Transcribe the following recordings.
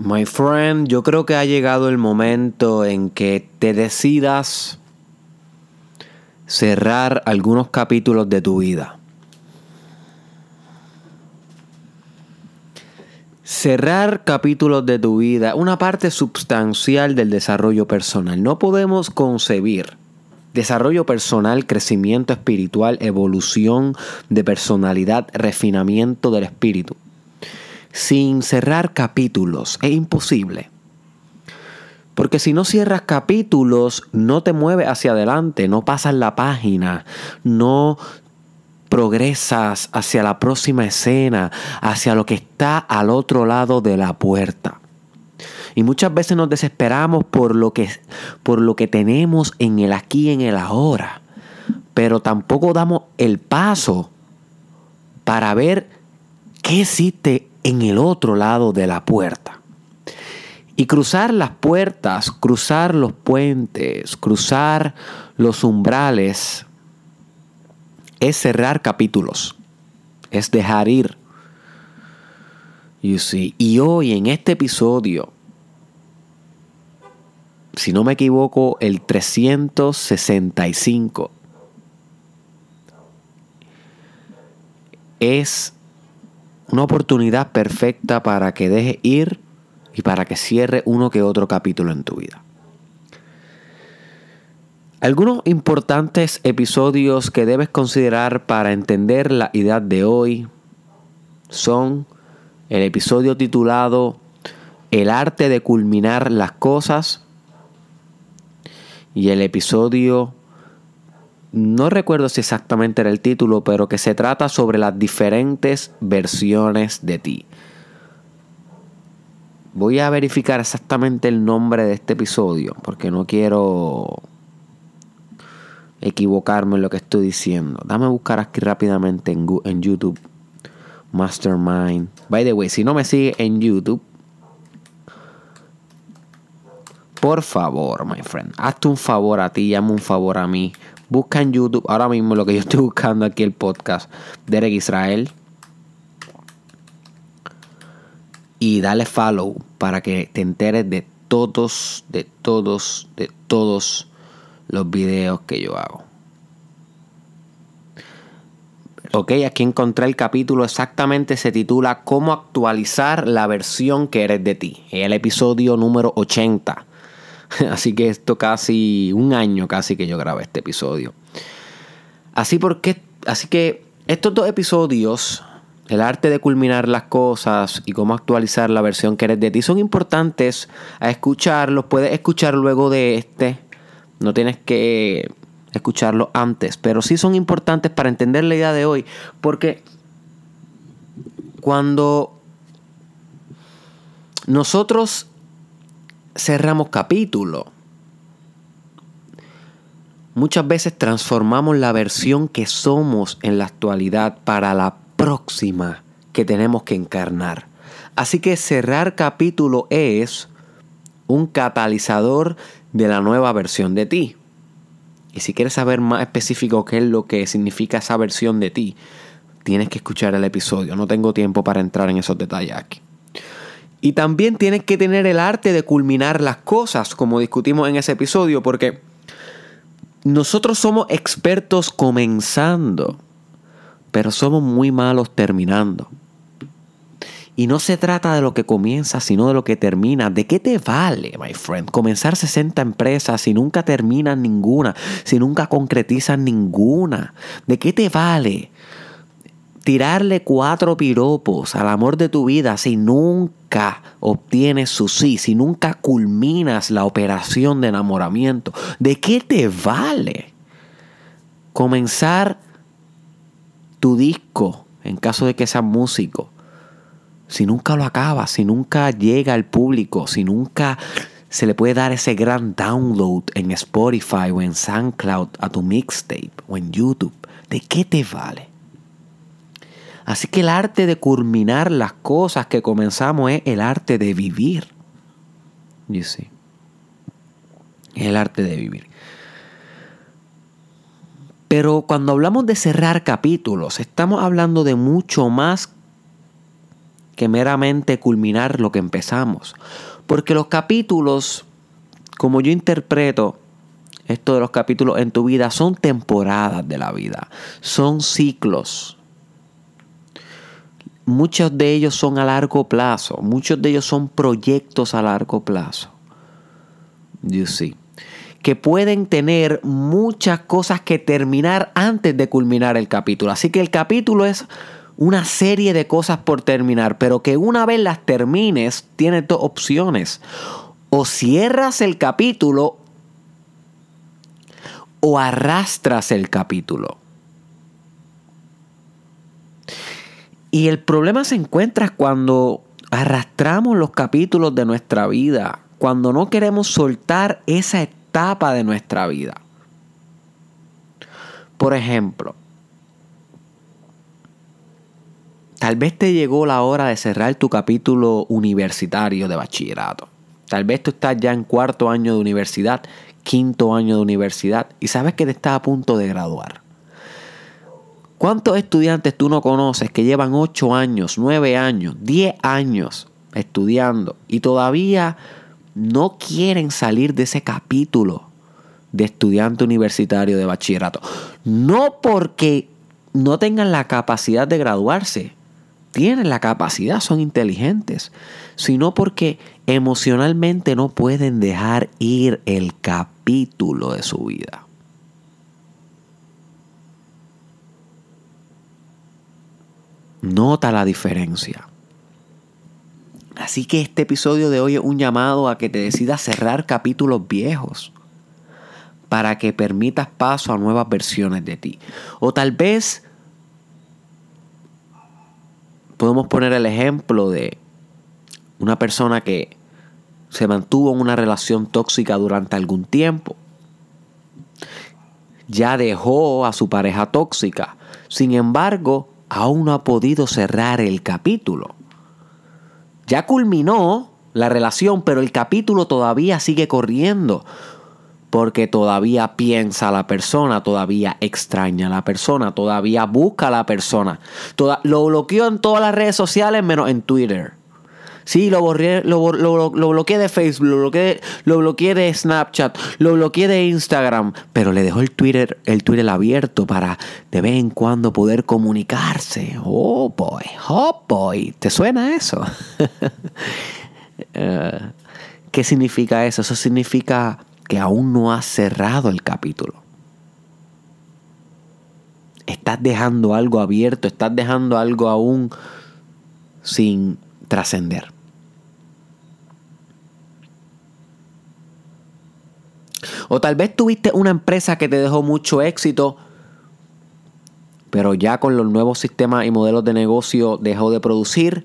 My friend, yo creo que ha llegado el momento en que te decidas cerrar algunos capítulos de tu vida. Cerrar capítulos de tu vida, una parte sustancial del desarrollo personal. No podemos concebir desarrollo personal, crecimiento espiritual, evolución de personalidad, refinamiento del espíritu sin cerrar capítulos. Es imposible. Porque si no cierras capítulos, no te mueves hacia adelante, no pasas la página, no progresas hacia la próxima escena, hacia lo que está al otro lado de la puerta. Y muchas veces nos desesperamos por lo que, por lo que tenemos en el aquí en el ahora. Pero tampoco damos el paso para ver qué existe en el otro lado de la puerta. Y cruzar las puertas, cruzar los puentes, cruzar los umbrales, es cerrar capítulos, es dejar ir. You see. Y hoy en este episodio, si no me equivoco, el 365, es una oportunidad perfecta para que dejes ir y para que cierre uno que otro capítulo en tu vida. Algunos importantes episodios que debes considerar para entender la idea de hoy son el episodio titulado El arte de culminar las cosas y el episodio no recuerdo si exactamente era el título, pero que se trata sobre las diferentes versiones de ti. Voy a verificar exactamente el nombre de este episodio, porque no quiero equivocarme en lo que estoy diciendo. Dame a buscar aquí rápidamente en, en YouTube. Mastermind. By the way, si no me sigue en YouTube, por favor, my friend, hazte un favor a ti, llame un favor a mí. Busca en YouTube ahora mismo lo que yo estoy buscando aquí el podcast. Derek Israel. Y dale follow para que te enteres de todos, de todos, de todos los videos que yo hago. Ok, aquí encontré el capítulo exactamente, se titula Cómo actualizar la versión que eres de ti. El episodio número 80. Así que esto casi un año casi que yo grabé este episodio. Así porque, así que estos dos episodios, el arte de culminar las cosas y cómo actualizar la versión que eres de ti, son importantes a escucharlos. Puedes escuchar luego de este. No tienes que escucharlo antes, pero sí son importantes para entender la idea de hoy, porque cuando nosotros cerramos capítulo. Muchas veces transformamos la versión que somos en la actualidad para la próxima que tenemos que encarnar. Así que cerrar capítulo es un catalizador de la nueva versión de ti. Y si quieres saber más específico qué es lo que significa esa versión de ti, tienes que escuchar el episodio. No tengo tiempo para entrar en esos detalles aquí. Y también tienes que tener el arte de culminar las cosas, como discutimos en ese episodio, porque nosotros somos expertos comenzando, pero somos muy malos terminando. Y no se trata de lo que comienza, sino de lo que termina. ¿De qué te vale, my friend, comenzar 60 empresas si nunca terminas ninguna, si nunca concretizas ninguna? ¿De qué te vale tirarle cuatro piropos al amor de tu vida si nunca obtienes su sí, si nunca culminas la operación de enamoramiento, ¿de qué te vale comenzar tu disco en caso de que seas músico? Si nunca lo acabas, si nunca llega al público, si nunca se le puede dar ese gran download en Spotify o en SoundCloud a tu mixtape o en YouTube, ¿de qué te vale? Así que el arte de culminar las cosas que comenzamos es el arte de vivir. You see. El arte de vivir. Pero cuando hablamos de cerrar capítulos, estamos hablando de mucho más que meramente culminar lo que empezamos. Porque los capítulos, como yo interpreto esto de los capítulos en tu vida, son temporadas de la vida, son ciclos. Muchos de ellos son a largo plazo, muchos de ellos son proyectos a largo plazo. You see que pueden tener muchas cosas que terminar antes de culminar el capítulo. Así que el capítulo es una serie de cosas por terminar, pero que una vez las termines, tienes dos opciones. O cierras el capítulo o arrastras el capítulo. Y el problema se encuentra cuando arrastramos los capítulos de nuestra vida, cuando no queremos soltar esa etapa de nuestra vida. Por ejemplo, tal vez te llegó la hora de cerrar tu capítulo universitario de bachillerato. Tal vez tú estás ya en cuarto año de universidad, quinto año de universidad y sabes que te estás a punto de graduar. ¿Cuántos estudiantes tú no conoces que llevan 8 años, 9 años, 10 años estudiando y todavía no quieren salir de ese capítulo de estudiante universitario de bachillerato. No porque no tengan la capacidad de graduarse, tienen la capacidad, son inteligentes, sino porque emocionalmente no pueden dejar ir el capítulo de su vida. Nota la diferencia. Así que este episodio de hoy es un llamado a que te decidas cerrar capítulos viejos para que permitas paso a nuevas versiones de ti. O tal vez podemos poner el ejemplo de una persona que se mantuvo en una relación tóxica durante algún tiempo. Ya dejó a su pareja tóxica. Sin embargo, aún no ha podido cerrar el capítulo. Ya culminó la relación, pero el capítulo todavía sigue corriendo. Porque todavía piensa la persona, todavía extraña a la persona, todavía busca a la persona. lo bloqueó en todas las redes sociales menos en Twitter. Sí, lo, borré, lo, lo, bloqueé de Facebook, lo bloqueé, lo bloqueé de Snapchat, lo bloqueé de Instagram, pero le dejó el Twitter, el Twitter abierto para de vez en cuando poder comunicarse. Oh boy, oh boy, ¿te suena eso? Eh, ¿Qué significa eso? Eso significa que aún no has cerrado el capítulo. Estás dejando algo abierto, estás dejando algo aún sin trascender. O tal vez tuviste una empresa que te dejó mucho éxito, pero ya con los nuevos sistemas y modelos de negocio dejó de producir.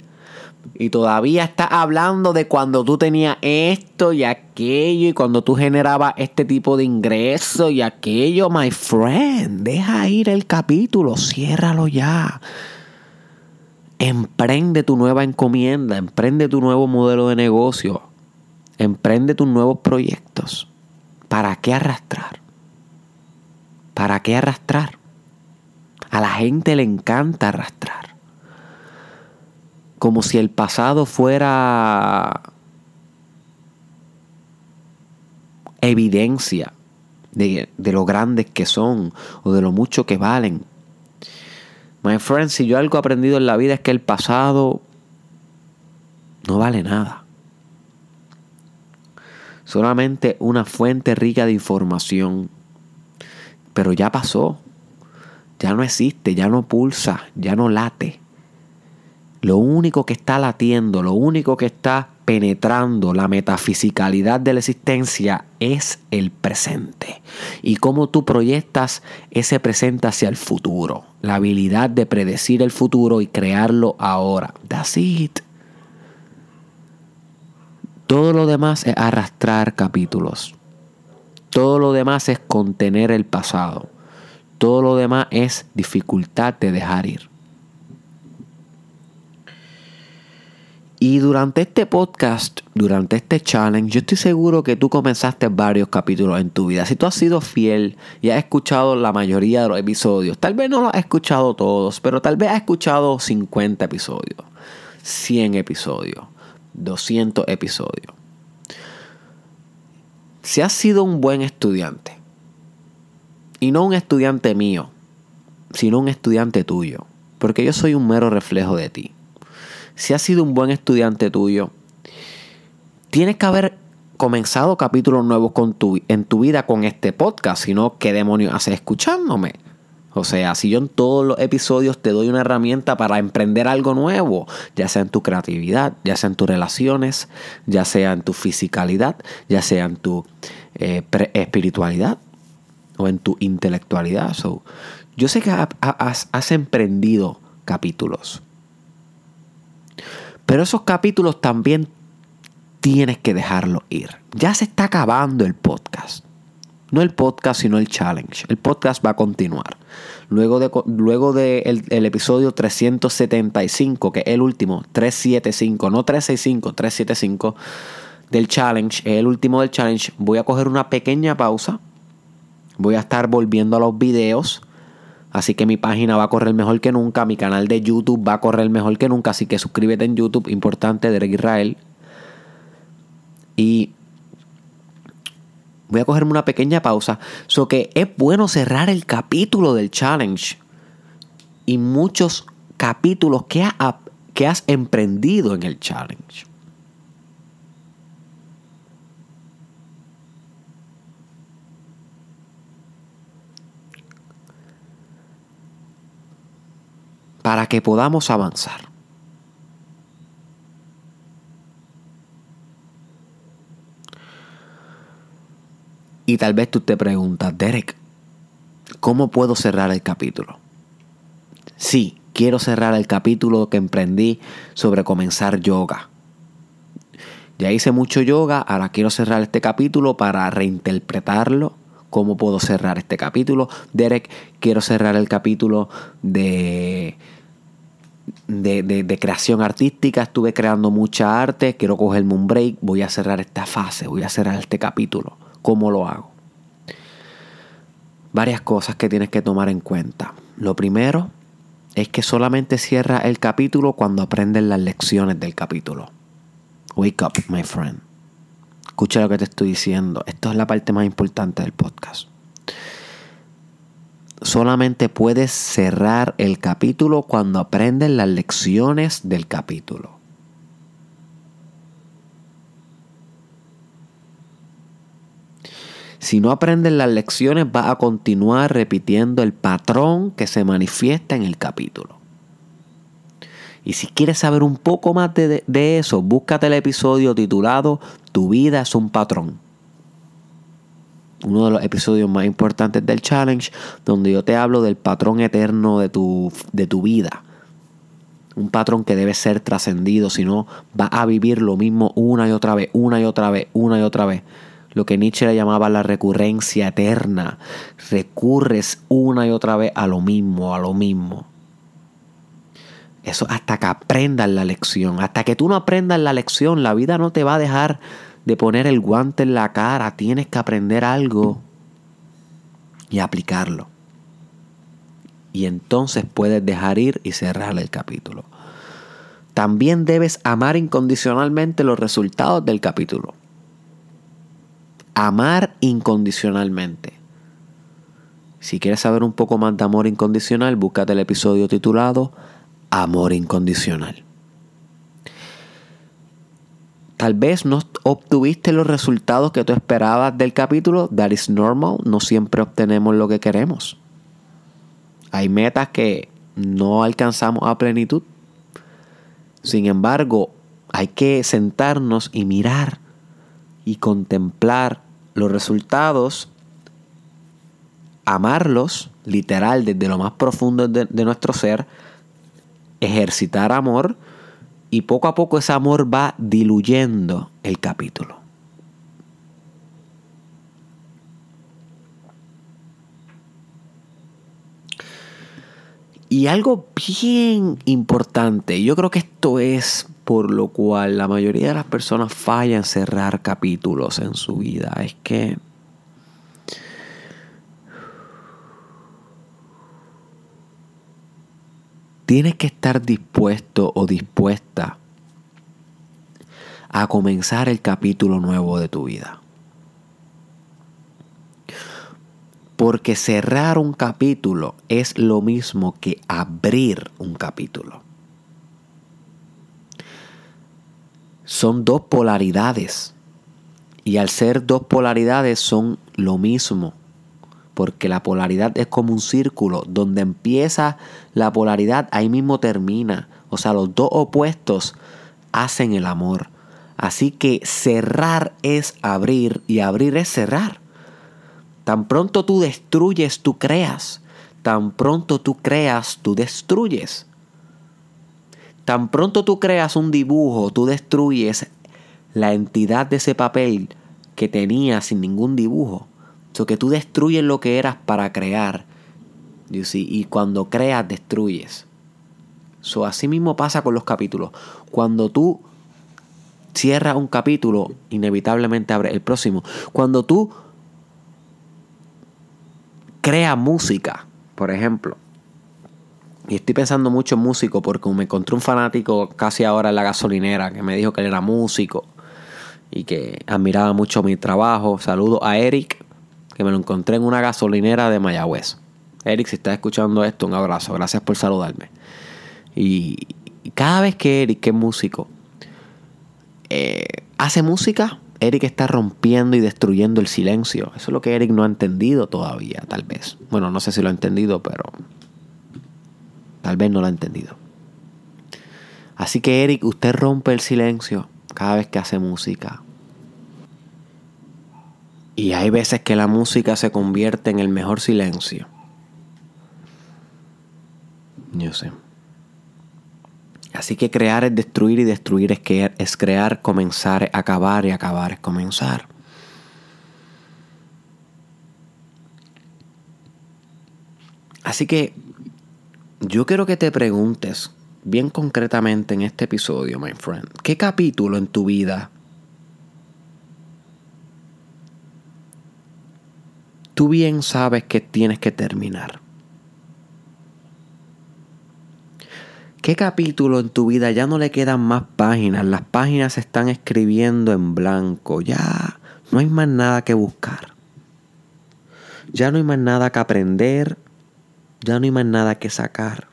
Y todavía está hablando de cuando tú tenías esto y aquello y cuando tú generabas este tipo de ingreso y aquello, my friend. Deja ir el capítulo, ciérralo ya. Emprende tu nueva encomienda, emprende tu nuevo modelo de negocio, emprende tus nuevos proyectos. ¿Para qué arrastrar? ¿Para qué arrastrar? A la gente le encanta arrastrar. Como si el pasado fuera evidencia de, lo grandes que son o de lo mucho que valen. My friend, si yo algo he aprendido en la vida es que el pasado no vale nada solamente una fuente rica de información. Pero ya pasó, ya no existe, ya no pulsa, ya no late. Lo único que está latiendo, lo único que está penetrando la metafisicalidad de la existencia es el presente. Y cómo tú proyectas ese presente hacia el futuro. La habilidad de predecir el futuro y crearlo ahora. That's it. Todo lo demás es arrastrar capítulos. Todo lo demás es contener el pasado. Todo lo demás es dificultad de dejar ir. Y durante este podcast, durante este challenge, yo estoy seguro que tú comenzaste varios capítulos en tu vida. Si tú has sido fiel y has escuchado la mayoría de los episodios, tal vez no los has escuchado todos, pero tal vez has escuchado 50 episodios. 100 episodios, 200 episodios. Si has sido un buen estudiante, y no un estudiante mío, sino un estudiante tuyo, porque yo soy un mero reflejo de ti. Si has sido un buen estudiante tuyo, tienes que haber comenzado capítulos nuevos en tu vida con este podcast, sino qué demonios haces escuchándome. O sea, si yo en todos los episodios te doy una herramienta para emprender algo nuevo, ya sea en tu creatividad, ya sea en tus relaciones, ya sea en tu fisicalidad, ya sea en tu eh, espiritualidad, o en tu intelectualidad. yo sé que has, emprendido capítulos. Pero esos capítulos también tienes que dejarlo ir. Ya se está acabando el podcast. No el podcast, sino el challenge. El podcast va a continuar. Luego de, luego de el, episodio 375, que es el último, 375, no 365, 375 del challenge, es el último del challenge, voy a coger una pequeña pausa Voy a estar volviendo a los videos. Así que mi página va a correr mejor que nunca. Mi canal de YouTube va a correr mejor que nunca. Así que suscríbete en YouTube. Importante, Derek Israel. Y voy a cogerme una pequeña pausa. So que es bueno cerrar el capítulo del challenge. Y muchos capítulos que, que has emprendido en el challenge. para que podamos avanzar. Y tal vez tú te preguntas, Derek, ¿cómo puedo cerrar el capítulo? Sí, quiero cerrar el capítulo que emprendí sobre comenzar yoga. Ya hice mucho yoga, ahora quiero cerrar este capítulo para reinterpretarlo. ¿Cómo puedo cerrar este capítulo? Derek, quiero cerrar el capítulo de de, creación artística, estuve creando mucha arte, quiero cogerme un break, voy a cerrar esta fase, voy a cerrar este capítulo. ¿Cómo lo hago? Varias cosas que tienes que tomar en cuenta. Lo primero es que solamente cierra el capítulo cuando aprendes las lecciones del capítulo. Wake up, my friend. Escucha lo que te estoy diciendo. Esto es la parte más importante del podcast solamente puedes cerrar el capítulo cuando aprendes las lecciones del capítulo. Si no aprendes las lecciones, vas a continuar repitiendo el patrón que se manifiesta en el capítulo. Y si quieres saber un poco más de, eso, búscate el episodio titulado Tu vida es un patrón uno de los episodios más importantes del challenge, donde yo te hablo del patrón eterno de tu, de tu vida. Un patrón que debe ser trascendido, si no vas a vivir lo mismo una y otra vez, una y otra vez, una y otra vez. Lo que Nietzsche le llamaba la recurrencia eterna. Recurres una y otra vez a lo mismo, a lo mismo. Eso hasta que aprendas la lección. Hasta que tú no aprendas la lección, la vida no te va a dejar de poner el guante en la cara, tienes que aprender algo y aplicarlo. Y entonces puedes dejar ir y cerrar el capítulo. También debes amar incondicionalmente los resultados del capítulo. Amar incondicionalmente. Si quieres saber un poco más de amor incondicional, búscate el episodio titulado Amor incondicional. Tal vez no obtuviste los resultados que tú esperabas del capítulo. That is normal. No siempre obtenemos lo que queremos. Hay metas que no alcanzamos a plenitud. Sin embargo, hay que sentarnos y mirar y contemplar los resultados, amarlos, literal, desde lo más profundo de, de nuestro ser, ejercitar amor y poco a poco ese amor va diluyendo el capítulo. Y algo bien importante, yo creo que esto es por lo cual la mayoría de las personas fallan cerrar capítulos en su vida, es que tienes que estar dispuesto o dispuesta a comenzar el capítulo nuevo de tu vida. Porque cerrar un capítulo es lo mismo que abrir un capítulo. Son dos polaridades. Y al ser dos polaridades son lo mismo. Porque la polaridad es como un círculo. Donde empieza la polaridad, ahí mismo termina. O sea, los dos opuestos hacen el amor. Así que cerrar es abrir y abrir es cerrar. Tan pronto tú destruyes, tú creas. Tan pronto tú creas, tú destruyes. Tan pronto tú creas un dibujo, tú destruyes la entidad de ese papel que tenía sin ningún dibujo. So que tú destruyes lo que eras para crear. Y cuando creas, destruyes. So, así mismo pasa con los capítulos. Cuando tú cierras un capítulo, inevitablemente abre el próximo. Cuando tú crea música, por ejemplo. Y estoy pensando mucho en músico porque me encontré un fanático casi ahora en la gasolinera que me dijo que él era músico y que admiraba mucho mi trabajo. Saludo a Eric, que me lo encontré en una gasolinera de Mayagüez. Eric, si estás escuchando esto, un abrazo. Gracias por saludarme. Y cada vez que Eric, que es músico, eh, hace música, Eric está rompiendo y destruyendo el silencio. Eso es lo que Eric no ha entendido todavía, tal vez. Bueno, no sé si lo ha entendido, pero tal vez no lo ha entendido. Así que Eric, usted rompe el silencio cada vez que hace música. Y hay veces que la música se convierte en el mejor silencio. Yo sé. Así que crear es destruir y destruir es, que, es crear, comenzar, acabar y acabar es comenzar. Así que yo quiero que te preguntes bien concretamente en este episodio, my friend, ¿qué capítulo en tu vida tú bien sabes que tienes que terminar? ¿Qué capítulo en tu vida ya no le quedan más páginas? Las páginas se están escribiendo en blanco. Ya no hay más nada que buscar. Ya no hay más nada que aprender. Ya no hay más nada que sacar.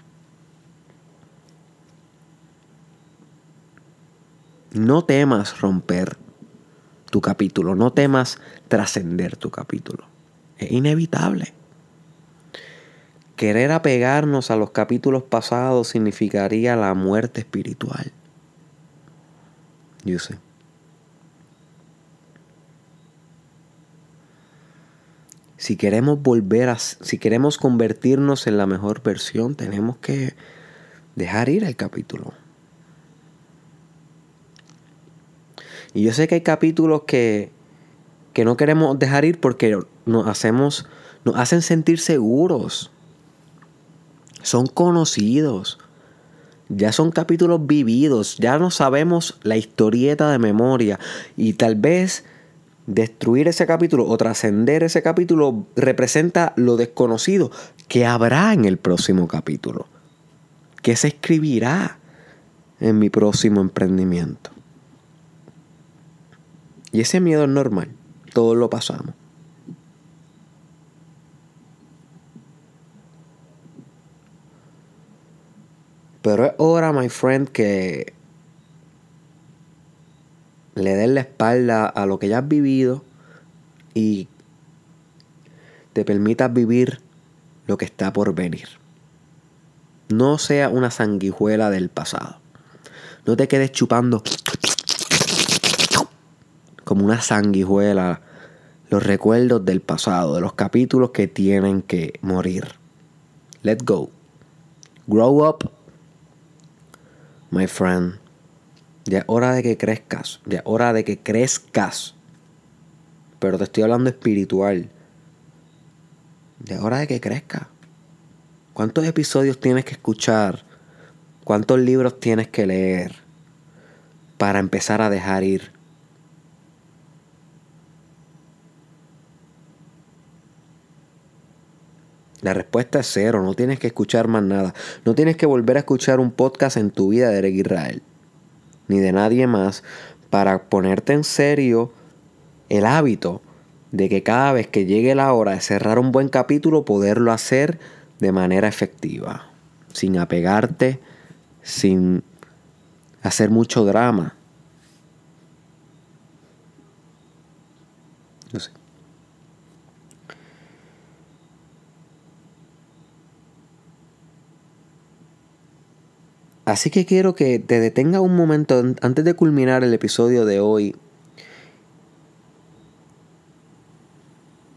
No temas romper tu capítulo. No temas trascender tu capítulo. Es inevitable. Querer apegarnos a los capítulos pasados significaría la muerte espiritual. Yo sé. Si queremos volver a, si queremos convertirnos en la mejor versión, tenemos que dejar ir el capítulo. Y yo sé que hay capítulos que, que no queremos dejar ir porque nos hacemos, nos hacen sentir seguros son conocidos. Ya son capítulos vividos, ya no sabemos la historieta de memoria y tal vez destruir ese capítulo o trascender ese capítulo representa lo desconocido que habrá en el próximo capítulo, que se escribirá en mi próximo emprendimiento. Y ese miedo es normal, todos lo pasamos. Pero es hora, my friend, que le des la espalda a lo que ya has vivido y te permitas vivir lo que está por venir. No sea una sanguijuela del pasado. No te quedes chupando como una sanguijuela los recuerdos del pasado, de los capítulos que tienen que morir. Let go. Grow up my friend, ya es hora de que crezcas, ya es hora de que crezcas. Pero te estoy hablando espiritual. Ya es hora de que crezcas. ¿Cuántos episodios tienes que escuchar? ¿Cuántos libros tienes que leer para empezar a dejar ir? La respuesta es cero, no tienes que escuchar más nada. No tienes que volver a escuchar un podcast en tu vida de Eric Israel, ni de nadie más, para ponerte en serio el hábito de que cada vez que llegue la hora de cerrar un buen capítulo, poderlo hacer de manera efectiva, sin apegarte, sin hacer mucho drama. No sé. Así que quiero que te detenga un momento antes de culminar el episodio de hoy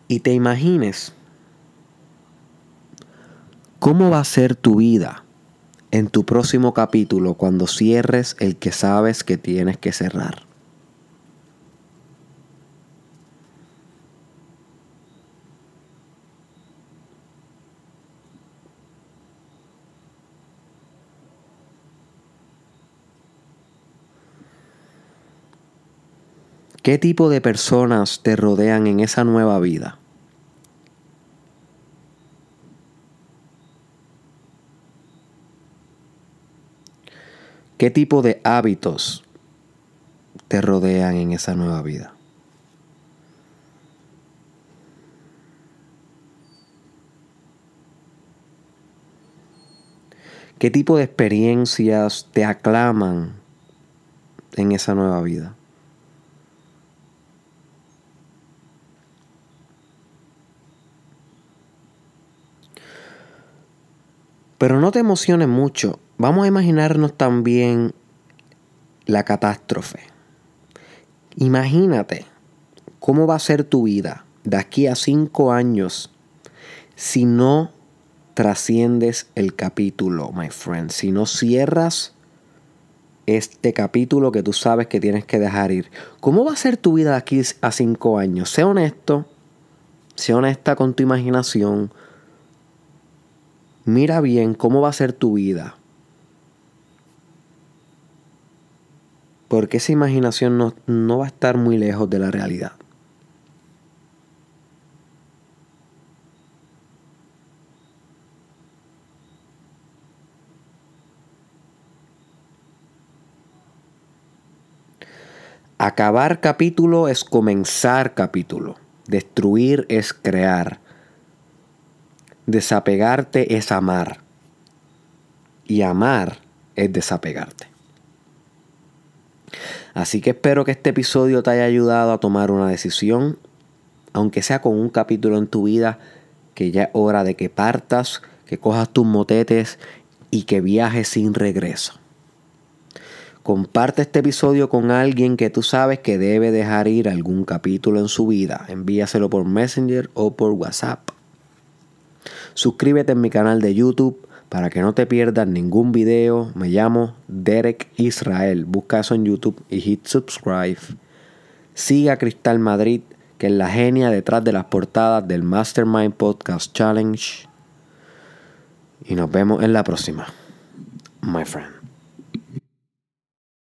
y te imagines cómo va a ser tu vida en tu próximo capítulo cuando cierres el que sabes que tienes que cerrar. ¿Qué tipo de personas te rodean en esa nueva vida? ¿Qué tipo de hábitos te rodean en esa nueva vida? ¿Qué tipo de experiencias te aclaman en esa nueva vida? Pero no te emociones mucho. Vamos a imaginarnos también la catástrofe. Imagínate cómo va a ser tu vida de aquí a cinco años si no trasciendes el capítulo, my friend. Si no cierras este capítulo que tú sabes que tienes que dejar ir. ¿Cómo va a ser tu vida de aquí a cinco años? Sé honesto, sé honesta con tu imaginación, mira bien cómo va a ser tu vida. Porque esa imaginación no, no va a estar muy lejos de la realidad. Acabar capítulo es comenzar capítulo. Destruir es crear. Desapegarte es amar. Y amar es desapegarte. Así que espero que este episodio te haya ayudado a tomar una decisión, aunque sea con un capítulo en tu vida, que ya es hora de que partas, que cojas tus motetes y que viajes sin regreso. Comparte este episodio con alguien que tú sabes que debe dejar ir algún capítulo en su vida. Envíaselo por Messenger o por WhatsApp. Suscríbete en mi canal de YouTube para que no te pierdas ningún video. Me llamo Derek Israel. Busca eso en YouTube y hit subscribe. Siga Cristal Madrid, que es la genia detrás de las portadas del Mastermind Podcast Challenge. Y nos vemos en la próxima, my friend.